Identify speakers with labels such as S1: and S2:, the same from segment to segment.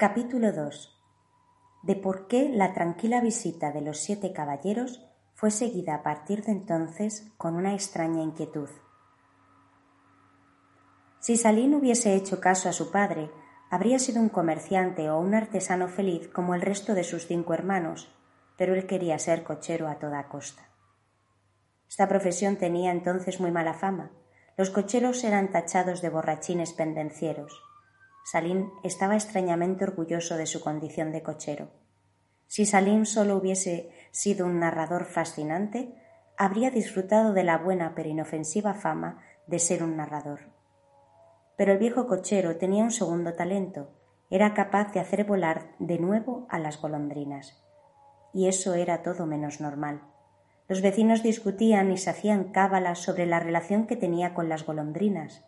S1: Capítulo 2. De por qué la tranquila visita de los siete caballeros fue seguida a partir de entonces con una extraña inquietud. Si Salín hubiese hecho caso a su padre, habría sido un comerciante o un artesano feliz como el resto de sus cinco hermanos, pero él quería ser cochero a toda costa. Esta profesión tenía entonces muy mala fama. Los cocheros eran tachados de borrachines pendencieros. Salín estaba extrañamente orgulloso de su condición de cochero. Si Salín solo hubiese sido un narrador fascinante, habría disfrutado de la buena pero inofensiva fama de ser un narrador. Pero el viejo cochero tenía un segundo talento, era capaz de hacer volar de nuevo a las golondrinas. Y eso era todo menos normal. Los vecinos discutían y se hacían cábalas sobre la relación que tenía con las golondrinas.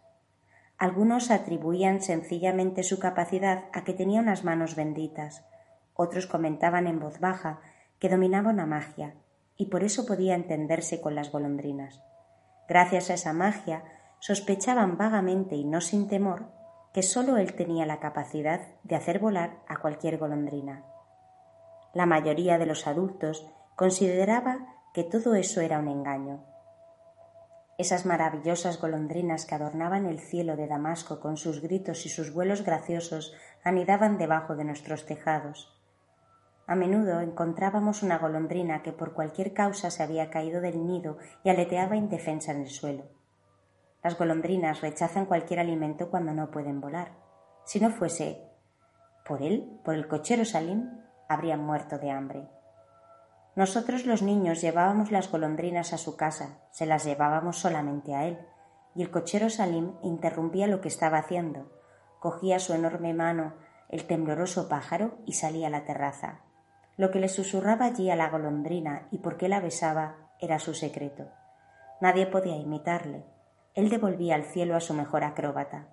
S1: Algunos atribuían sencillamente su capacidad a que tenía unas manos benditas, otros comentaban en voz baja que dominaba una magia y por eso podía entenderse con las golondrinas. Gracias a esa magia sospechaban vagamente y no sin temor que sólo él tenía la capacidad de hacer volar a cualquier golondrina. La mayoría de los adultos consideraba que todo eso era un engaño, esas maravillosas golondrinas que adornaban el cielo de Damasco con sus gritos y sus vuelos graciosos anidaban debajo de nuestros tejados. A menudo encontrábamos una golondrina que por cualquier causa se había caído del nido y aleteaba indefensa en el suelo. Las golondrinas rechazan cualquier alimento cuando no pueden volar. Si no fuese por él, por el cochero Salim, habrían muerto de hambre. Nosotros los niños llevábamos las golondrinas a su casa, se las llevábamos solamente a él, y el cochero Salim interrumpía lo que estaba haciendo, cogía su enorme mano el tembloroso pájaro y salía a la terraza. Lo que le susurraba allí a la golondrina y por qué la besaba era su secreto. Nadie podía imitarle. Él devolvía al cielo a su mejor acróbata.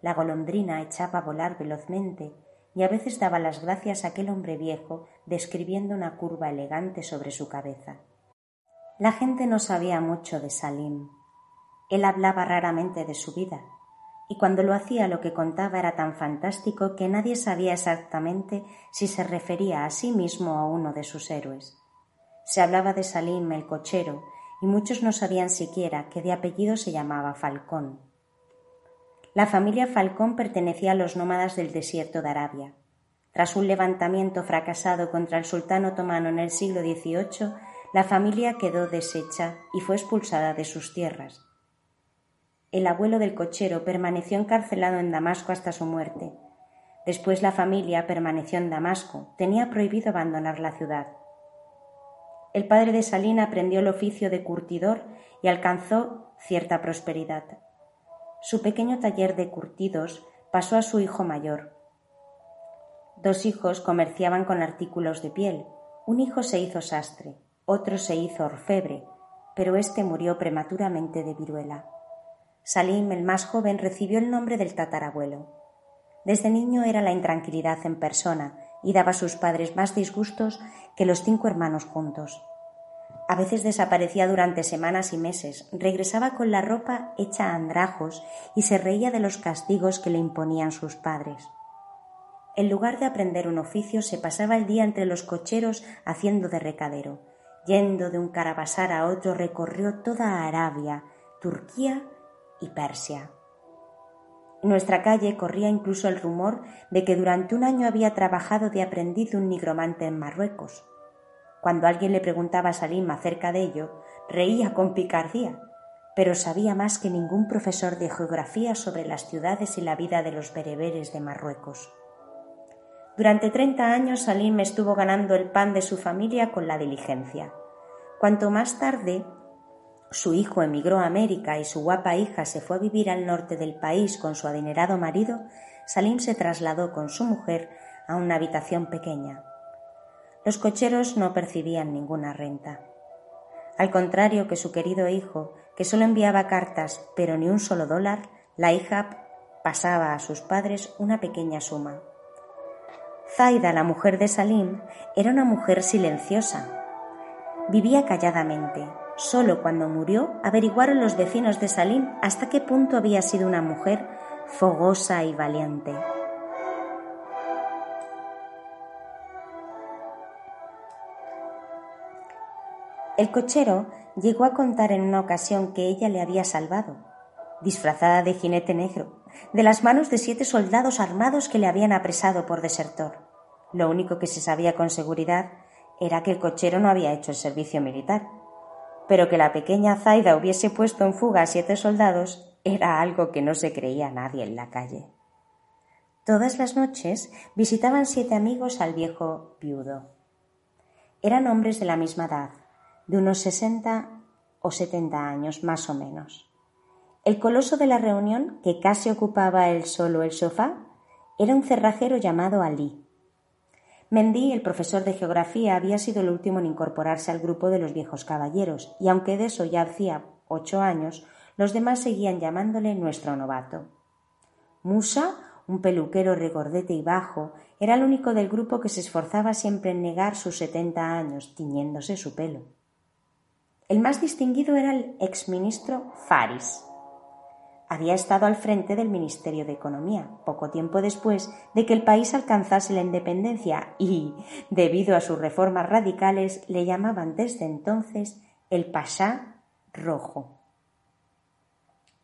S1: La golondrina echaba a volar velozmente y a veces daba las gracias a aquel hombre viejo describiendo una curva elegante sobre su cabeza. La gente no sabía mucho de Salim. Él hablaba raramente de su vida, y cuando lo hacía lo que contaba era tan fantástico que nadie sabía exactamente si se refería a sí mismo o a uno de sus héroes. Se hablaba de Salim el cochero, y muchos no sabían siquiera que de apellido se llamaba Falcón. La familia Falcón pertenecía a los nómadas del desierto de Arabia. Tras un levantamiento fracasado contra el sultán otomano en el siglo XVIII, la familia quedó deshecha y fue expulsada de sus tierras. El abuelo del cochero permaneció encarcelado en Damasco hasta su muerte. Después la familia permaneció en Damasco. Tenía prohibido abandonar la ciudad. El padre de Salina aprendió el oficio de curtidor y alcanzó cierta prosperidad su pequeño taller de curtidos pasó a su hijo mayor. Dos hijos comerciaban con artículos de piel. Un hijo se hizo sastre, otro se hizo orfebre, pero éste murió prematuramente de viruela. Salim, el más joven, recibió el nombre del tatarabuelo. Desde niño era la intranquilidad en persona y daba a sus padres más disgustos que los cinco hermanos juntos. A veces desaparecía durante semanas y meses, regresaba con la ropa hecha a andrajos y se reía de los castigos que le imponían sus padres. En lugar de aprender un oficio, se pasaba el día entre los cocheros haciendo de recadero. Yendo de un carabasar a otro, recorrió toda Arabia, Turquía y Persia. En nuestra calle corría incluso el rumor de que durante un año había trabajado de aprendiz de un nigromante en Marruecos. Cuando alguien le preguntaba a Salim acerca de ello, reía con picardía, pero sabía más que ningún profesor de geografía sobre las ciudades y la vida de los bereberes de Marruecos. Durante treinta años Salim estuvo ganando el pan de su familia con la diligencia. Cuanto más tarde su hijo emigró a América y su guapa hija se fue a vivir al norte del país con su adinerado marido, Salim se trasladó con su mujer a una habitación pequeña. Los cocheros no percibían ninguna renta. Al contrario que su querido hijo, que solo enviaba cartas pero ni un solo dólar, la hija pasaba a sus padres una pequeña suma. Zaida, la mujer de Salim, era una mujer silenciosa. Vivía calladamente. Solo cuando murió averiguaron los vecinos de Salim hasta qué punto había sido una mujer fogosa y valiente. El cochero llegó a contar en una ocasión que ella le había salvado, disfrazada de jinete negro, de las manos de siete soldados armados que le habían apresado por desertor. Lo único que se sabía con seguridad era que el cochero no había hecho el servicio militar, pero que la pequeña Zaida hubiese puesto en fuga a siete soldados era algo que no se creía nadie en la calle. Todas las noches visitaban siete amigos al viejo viudo. Eran hombres de la misma edad, de unos sesenta o setenta años más o menos. El coloso de la reunión, que casi ocupaba él solo el sofá, era un cerrajero llamado Ali. Mendy, el profesor de geografía, había sido el último en incorporarse al grupo de los viejos caballeros, y aunque de eso ya hacía ocho años, los demás seguían llamándole nuestro novato. Musa, un peluquero regordete y bajo, era el único del grupo que se esforzaba siempre en negar sus setenta años, tiñéndose su pelo. El más distinguido era el exministro Faris. Había estado al frente del Ministerio de Economía poco tiempo después de que el país alcanzase la independencia y, debido a sus reformas radicales, le llamaban desde entonces el Pasá Rojo.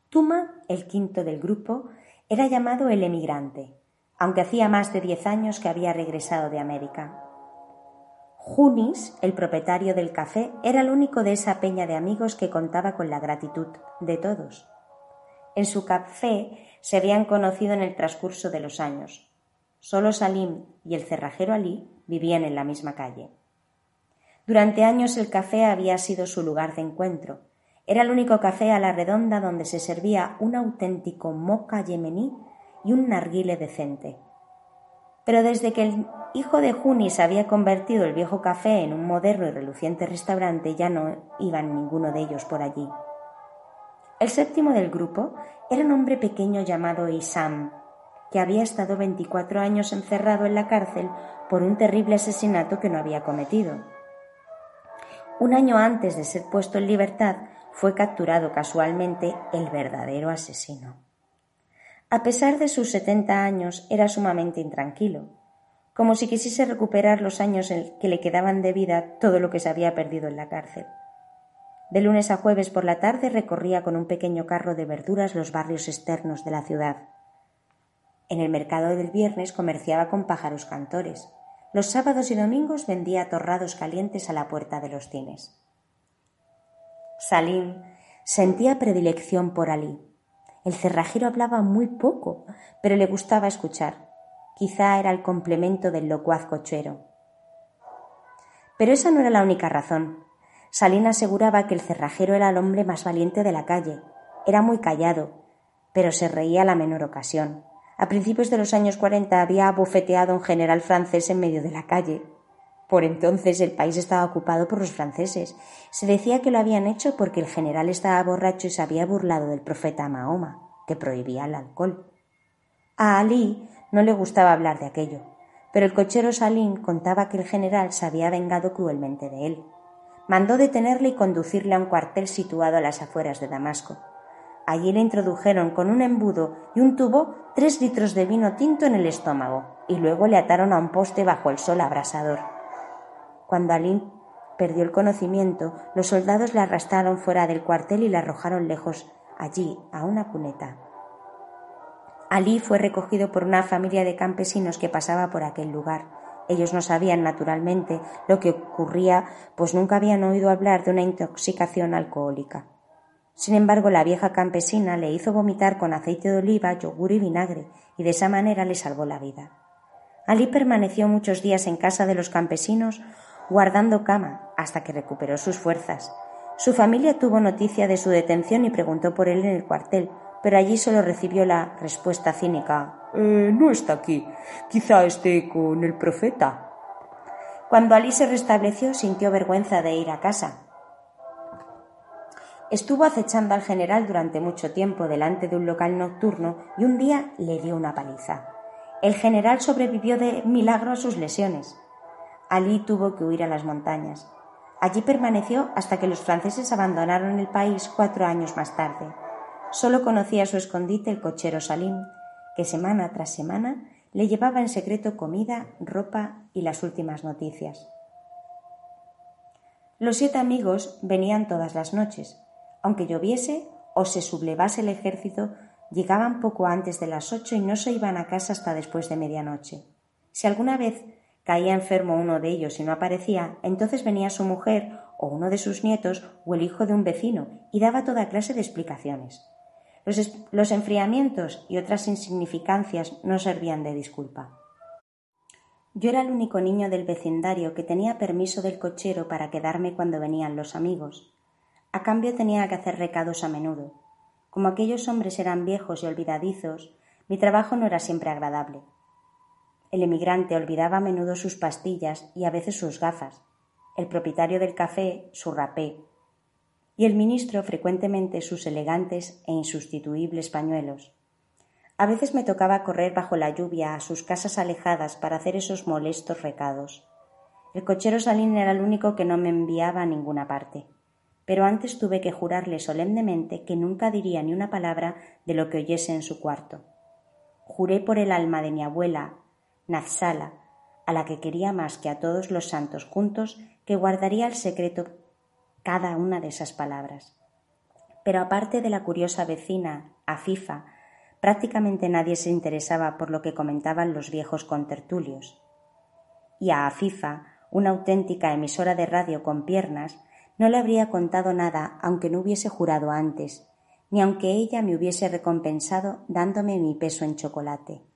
S1: Tuma, el quinto del grupo, era llamado el emigrante, aunque hacía más de diez años que había regresado de América. Junis, el propietario del café, era el único de esa peña de amigos que contaba con la gratitud de todos. En su café se habían conocido en el transcurso de los años. Solo Salim y el cerrajero Ali vivían en la misma calle. Durante años el café había sido su lugar de encuentro. Era el único café a la redonda donde se servía un auténtico moca yemení y un narguile decente. Pero desde que el hijo de Junis había convertido el viejo café en un moderno y reluciente restaurante, ya no iban ninguno de ellos por allí. El séptimo del grupo era un hombre pequeño llamado Isam, que había estado veinticuatro años encerrado en la cárcel por un terrible asesinato que no había cometido. Un año antes de ser puesto en libertad, fue capturado casualmente el verdadero asesino. A pesar de sus setenta años, era sumamente intranquilo, como si quisiese recuperar los años que le quedaban de vida todo lo que se había perdido en la cárcel. De lunes a jueves por la tarde recorría con un pequeño carro de verduras los barrios externos de la ciudad. En el mercado del viernes comerciaba con pájaros cantores. Los sábados y domingos vendía torrados calientes a la puerta de los cines. Salim sentía predilección por Ali. El cerrajero hablaba muy poco, pero le gustaba escuchar. Quizá era el complemento del locuaz cochero. Pero esa no era la única razón. Salín aseguraba que el cerrajero era el hombre más valiente de la calle. Era muy callado, pero se reía a la menor ocasión. A principios de los años cuarenta había abofeteado a un general francés en medio de la calle. Por entonces el país estaba ocupado por los franceses. Se decía que lo habían hecho porque el general estaba borracho y se había burlado del profeta Mahoma, que prohibía el alcohol. A Ali no le gustaba hablar de aquello, pero el cochero Salín contaba que el general se había vengado cruelmente de él. Mandó detenerle y conducirle a un cuartel situado a las afueras de Damasco. Allí le introdujeron con un embudo y un tubo tres litros de vino tinto en el estómago y luego le ataron a un poste bajo el sol abrasador. Cuando Ali perdió el conocimiento, los soldados le arrastraron fuera del cuartel y le arrojaron lejos, allí, a una cuneta. Ali fue recogido por una familia de campesinos que pasaba por aquel lugar. Ellos no sabían, naturalmente, lo que ocurría, pues nunca habían oído hablar de una intoxicación alcohólica. Sin embargo, la vieja campesina le hizo vomitar con aceite de oliva, yogur y vinagre, y de esa manera le salvó la vida. Ali permaneció muchos días en casa de los campesinos guardando cama hasta que recuperó sus fuerzas. Su familia tuvo noticia de su detención y preguntó por él en el cuartel, pero allí solo recibió la respuesta cínica
S2: Eh, no está aquí. Quizá esté con el profeta.
S1: Cuando Ali se restableció, sintió vergüenza de ir a casa. Estuvo acechando al general durante mucho tiempo delante de un local nocturno y un día le dio una paliza. El general sobrevivió de milagro a sus lesiones. Ali tuvo que huir a las montañas. Allí permaneció hasta que los franceses abandonaron el país cuatro años más tarde. Solo conocía su escondite el cochero Salim, que semana tras semana le llevaba en secreto comida, ropa y las últimas noticias. Los siete amigos venían todas las noches. Aunque lloviese o se sublevase el ejército, llegaban poco antes de las ocho y no se iban a casa hasta después de medianoche. Si alguna vez caía enfermo uno de ellos y no aparecía, entonces venía su mujer o uno de sus nietos o el hijo de un vecino y daba toda clase de explicaciones. Los, los enfriamientos y otras insignificancias no servían de disculpa. Yo era el único niño del vecindario que tenía permiso del cochero para quedarme cuando venían los amigos. A cambio tenía que hacer recados a menudo. Como aquellos hombres eran viejos y olvidadizos, mi trabajo no era siempre agradable. El emigrante olvidaba a menudo sus pastillas y a veces sus gafas, el propietario del café su rapé, y el ministro frecuentemente sus elegantes e insustituibles pañuelos. A veces me tocaba correr bajo la lluvia a sus casas alejadas para hacer esos molestos recados. El cochero Salín era el único que no me enviaba a ninguna parte. Pero antes tuve que jurarle solemnemente que nunca diría ni una palabra de lo que oyese en su cuarto. Juré por el alma de mi abuela, A la que quería más que a todos los santos juntos, que guardaría el secreto cada una de esas palabras. Pero aparte de la curiosa vecina, Afifa, prácticamente nadie se interesaba por lo que comentaban los viejos contertulios. Y a Afifa, una auténtica emisora de radio con piernas, no le habría contado nada aunque no hubiese jurado antes, ni aunque ella me hubiese recompensado dándome mi peso en chocolate.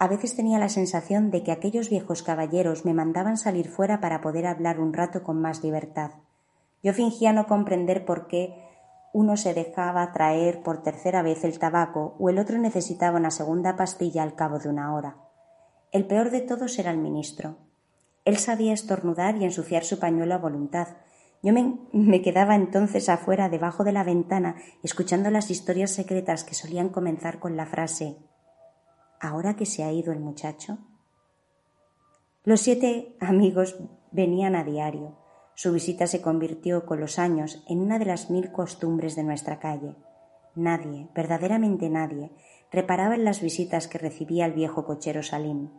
S1: A veces tenía la sensación de que aquellos viejos caballeros me mandaban salir fuera para poder hablar un rato con más libertad. Yo fingía no comprender por qué uno se dejaba traer por tercera vez el tabaco o el otro necesitaba una segunda pastilla al cabo de una hora. El peor de todos era el ministro. Él sabía estornudar y ensuciar su pañuelo a voluntad. Yo me, me, quedaba entonces afuera debajo de la ventana escuchando las historias secretas que solían comenzar con la frase ahora que se ha ido el muchacho? Los siete amigos venían a diario. Su visita se convirtió con los años en una de las mil costumbres de nuestra calle. Nadie, verdaderamente nadie, reparaba en las visitas que recibía el viejo cochero Salim.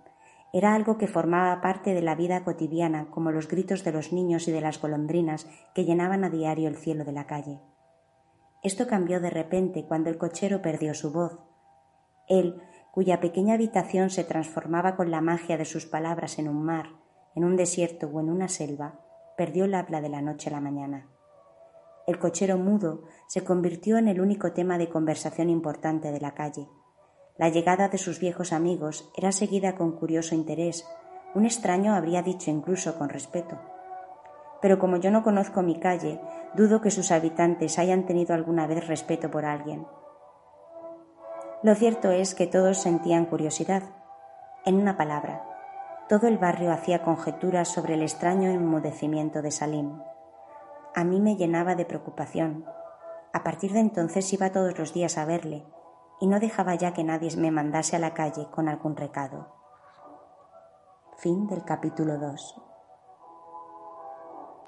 S1: Era algo que formaba parte de la vida cotidiana, como los gritos de los niños y de las golondrinas que llenaban a diario el cielo de la calle. Esto cambió de repente cuando el cochero perdió su voz. Él, cuya pequeña habitación se transformaba con la magia de sus palabras en un mar, en un desierto o en una selva, perdió el habla de la noche a la mañana. El cochero mudo se convirtió en el único tema de conversación importante de la calle. La llegada de sus viejos amigos era seguida con curioso interés, un extraño habría dicho incluso con respeto. Pero como yo no conozco mi calle, dudo que sus habitantes hayan tenido alguna vez respeto por alguien. Lo cierto es que todos sentían curiosidad. En una palabra, todo el barrio hacía conjeturas sobre el extraño enmudecimiento de Salim. A mí me llenaba de preocupación. A partir de entonces iba todos los días a verle y no dejaba ya que nadie me mandase a la calle con algún recado. Fin del capítulo 2.